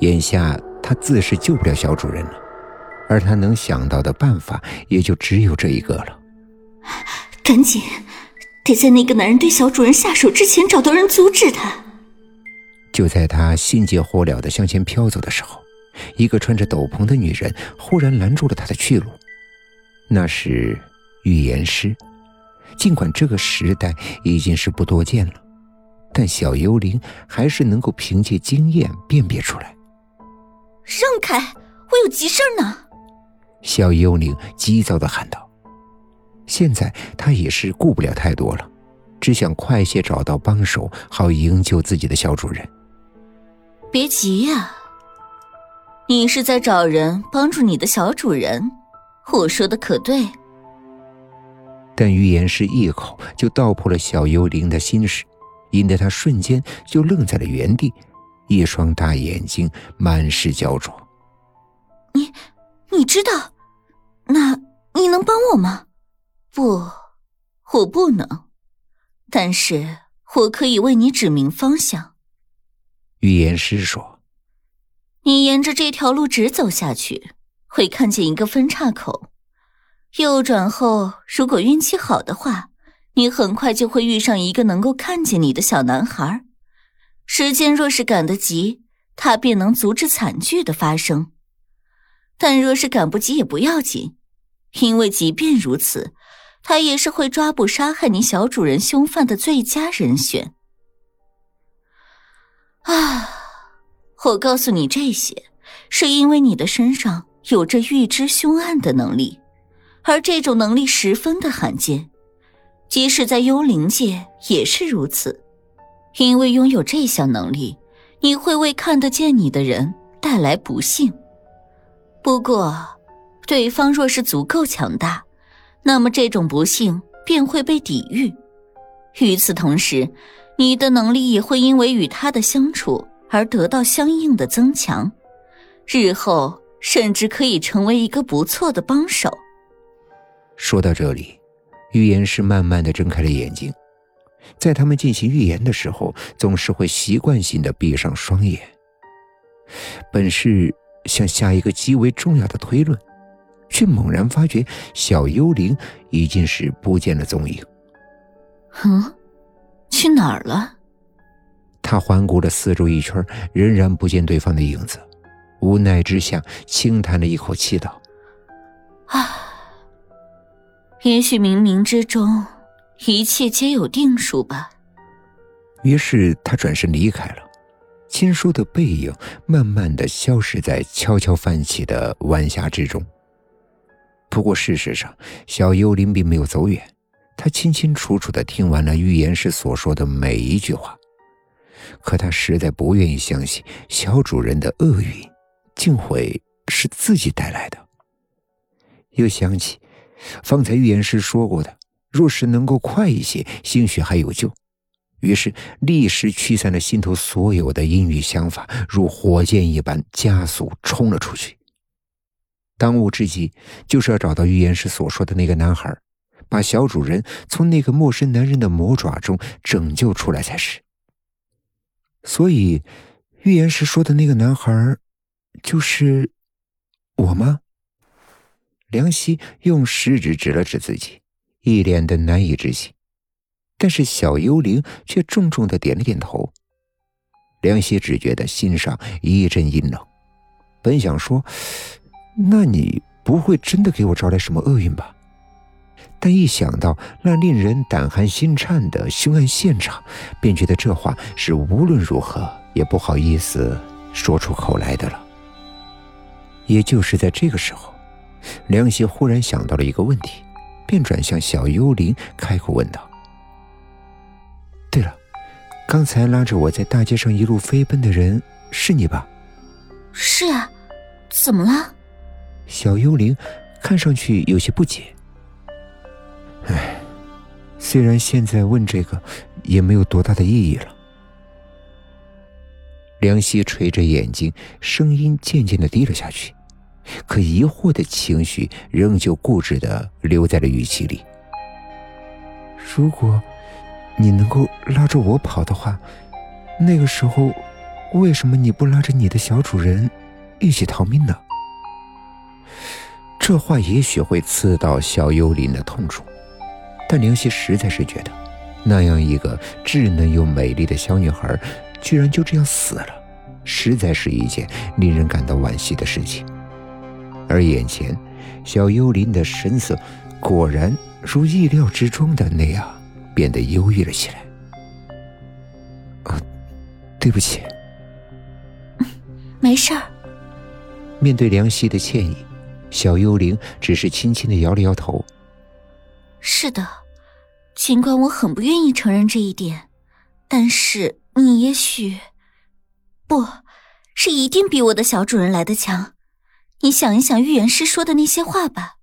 眼下他自是救不了小主人了，而他能想到的办法也就只有这一个了。赶紧，得在那个男人对小主人下手之前找到人阻止他。就在他心急火燎的向前飘走的时候，一个穿着斗篷的女人忽然拦住了他的去路。那是预言师。尽管这个时代已经是不多见了，但小幽灵还是能够凭借经验辨别出来。让开，我有急事呢！小幽灵急躁的喊道。现在他也是顾不了太多了，只想快些找到帮手，好营救自己的小主人。别急呀，你是在找人帮助你的小主人，我说的可对。但预言师一口就道破了小幽灵的心事，引得他瞬间就愣在了原地，一双大眼睛满是焦灼。你，你知道？那你能帮我吗？不，我不能。但是我可以为你指明方向。预言师说：“你沿着这条路直走下去，会看见一个分岔口。”右转后，如果运气好的话，你很快就会遇上一个能够看见你的小男孩。时间若是赶得及，他便能阻止惨剧的发生；但若是赶不及，也不要紧，因为即便如此，他也是会抓捕杀害你小主人凶犯的最佳人选。啊，我告诉你这些，是因为你的身上有着预知凶案的能力。而这种能力十分的罕见，即使在幽灵界也是如此。因为拥有这项能力，你会为看得见你的人带来不幸。不过，对方若是足够强大，那么这种不幸便会被抵御。与此同时，你的能力也会因为与他的相处而得到相应的增强，日后甚至可以成为一个不错的帮手。说到这里，预言师慢慢的睁开了眼睛。在他们进行预言的时候，总是会习惯性的闭上双眼。本是想下一个极为重要的推论，却猛然发觉小幽灵已经是不见了踪影。嗯，去哪儿了？他环顾了四周一圈，仍然不见对方的影子，无奈之下轻叹了一口气道：“啊。”也许冥冥之中，一切皆有定数吧。于是他转身离开了，亲叔的背影慢慢的消失在悄悄泛起的晚霞之中。不过事实上，小幽灵并没有走远，他清清楚楚的听完了预言师所说的每一句话。可他实在不愿意相信小主人的厄运，竟会是自己带来的。又想起。方才预言师说过的，若是能够快一些，兴许还有救。于是立时驱散了心头所有的阴郁想法，如火箭一般加速冲了出去。当务之急就是要找到预言师所说的那个男孩，把小主人从那个陌生男人的魔爪中拯救出来才是。所以，预言师说的那个男孩，就是我吗？梁希用食指指了指自己，一脸的难以置信，但是小幽灵却重重的点了点头。梁希只觉得心上一阵阴冷，本想说：“那你不会真的给我招来什么厄运吧？”但一想到那令人胆寒心颤的凶案现场，便觉得这话是无论如何也不好意思说出口来的了。也就是在这个时候。梁希忽然想到了一个问题，便转向小幽灵开口问道：“对了，刚才拉着我在大街上一路飞奔的人是你吧？”“是啊，怎么了？”小幽灵看上去有些不解。“唉，虽然现在问这个也没有多大的意义了。”梁希垂着眼睛，声音渐渐的低了下去。可疑惑的情绪仍旧固执的留在了语气里。如果，你能够拉着我跑的话，那个时候，为什么你不拉着你的小主人一起逃命呢？这话也许会刺到小幽灵的痛处，但灵犀实在是觉得，那样一个稚嫩又美丽的小女孩，居然就这样死了，实在是一件令人感到惋惜的事情。而眼前，小幽灵的神色果然如意料之中的那样，变得忧郁了起来。啊，对不起。没事儿。面对梁希的歉意，小幽灵只是轻轻的摇了摇头。是的，尽管我很不愿意承认这一点，但是你也许，不是一定比我的小主人来的强。你想一想预言师说的那些话吧。